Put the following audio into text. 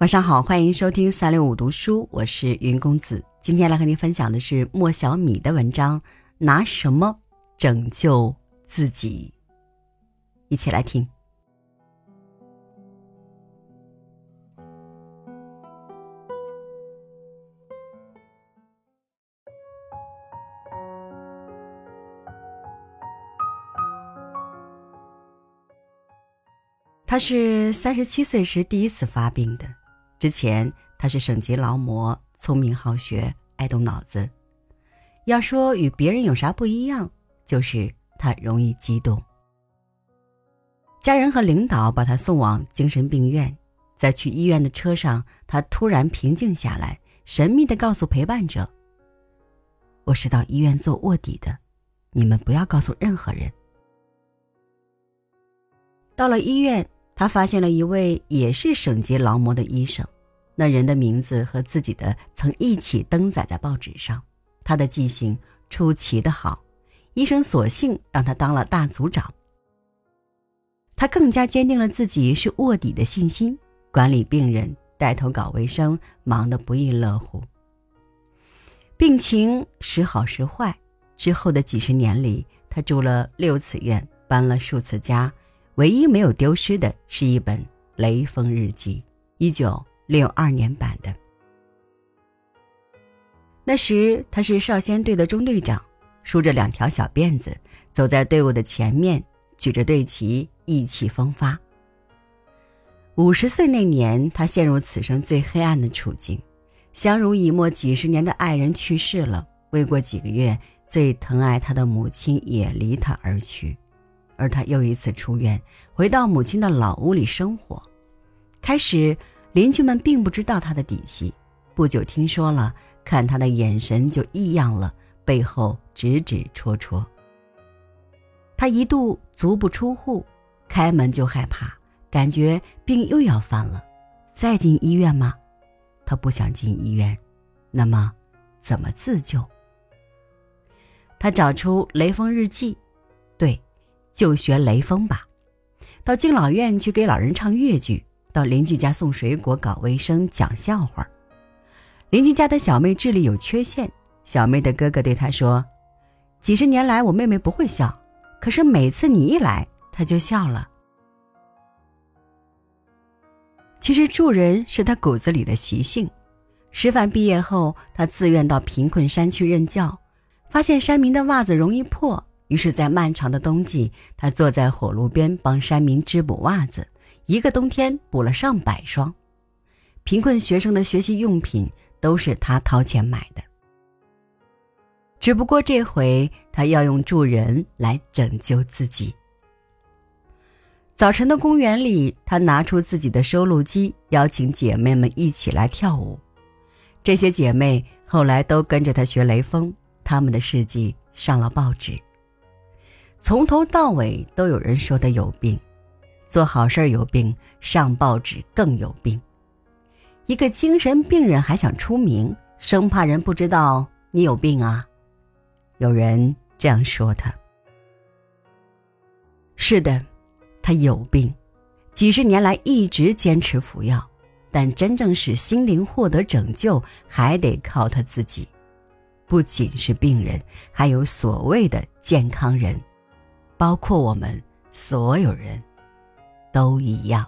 晚上好，欢迎收听三六五读书，我是云公子。今天来和您分享的是莫小米的文章《拿什么拯救自己》，一起来听。他是三十七岁时第一次发病的。之前他是省级劳模，聪明好学，爱动脑子。要说与别人有啥不一样，就是他容易激动。家人和领导把他送往精神病院，在去医院的车上，他突然平静下来，神秘地告诉陪伴者：“我是到医院做卧底的，你们不要告诉任何人。”到了医院，他发现了一位也是省级劳模的医生。那人的名字和自己的曾一起登载在报纸上，他的记性出奇的好，医生索性让他当了大组长。他更加坚定了自己是卧底的信心，管理病人，带头搞卫生，忙得不亦乐乎。病情时好时坏，之后的几十年里，他住了六次院，搬了数次家，唯一没有丢失的是一本《雷锋日记》，一九。六二年版的。那时他是少先队的中队长，梳着两条小辫子，走在队伍的前面，举着队旗，意气风发。五十岁那年，他陷入此生最黑暗的处境，相濡以沫几十年的爱人去世了，未过几个月，最疼爱他的母亲也离他而去，而他又一次出院，回到母亲的老屋里生活，开始。邻居们并不知道他的底细，不久听说了，看他的眼神就异样了，背后指指戳戳。他一度足不出户，开门就害怕，感觉病又要犯了。再进医院吗？他不想进医院，那么怎么自救？他找出《雷锋日记》，对，就学雷锋吧，到敬老院去给老人唱越剧。到邻居家送水果、搞卫生、讲笑话。邻居家的小妹智力有缺陷，小妹的哥哥对她说：“几十年来，我妹妹不会笑，可是每次你一来，她就笑了。”其实助人是他骨子里的习性。师范毕业后，他自愿到贫困山区任教，发现山民的袜子容易破，于是，在漫长的冬季，他坐在火炉边帮山民织补袜子。一个冬天补了上百双，贫困学生的学习用品都是他掏钱买的。只不过这回他要用助人来拯救自己。早晨的公园里，他拿出自己的收录机，邀请姐妹们一起来跳舞。这些姐妹后来都跟着他学雷锋，他们的事迹上了报纸。从头到尾都有人说他有病。做好事有病，上报纸更有病。一个精神病人还想出名，生怕人不知道你有病啊！有人这样说他。是的，他有病，几十年来一直坚持服药，但真正使心灵获得拯救，还得靠他自己。不仅是病人，还有所谓的健康人，包括我们所有人。都一样。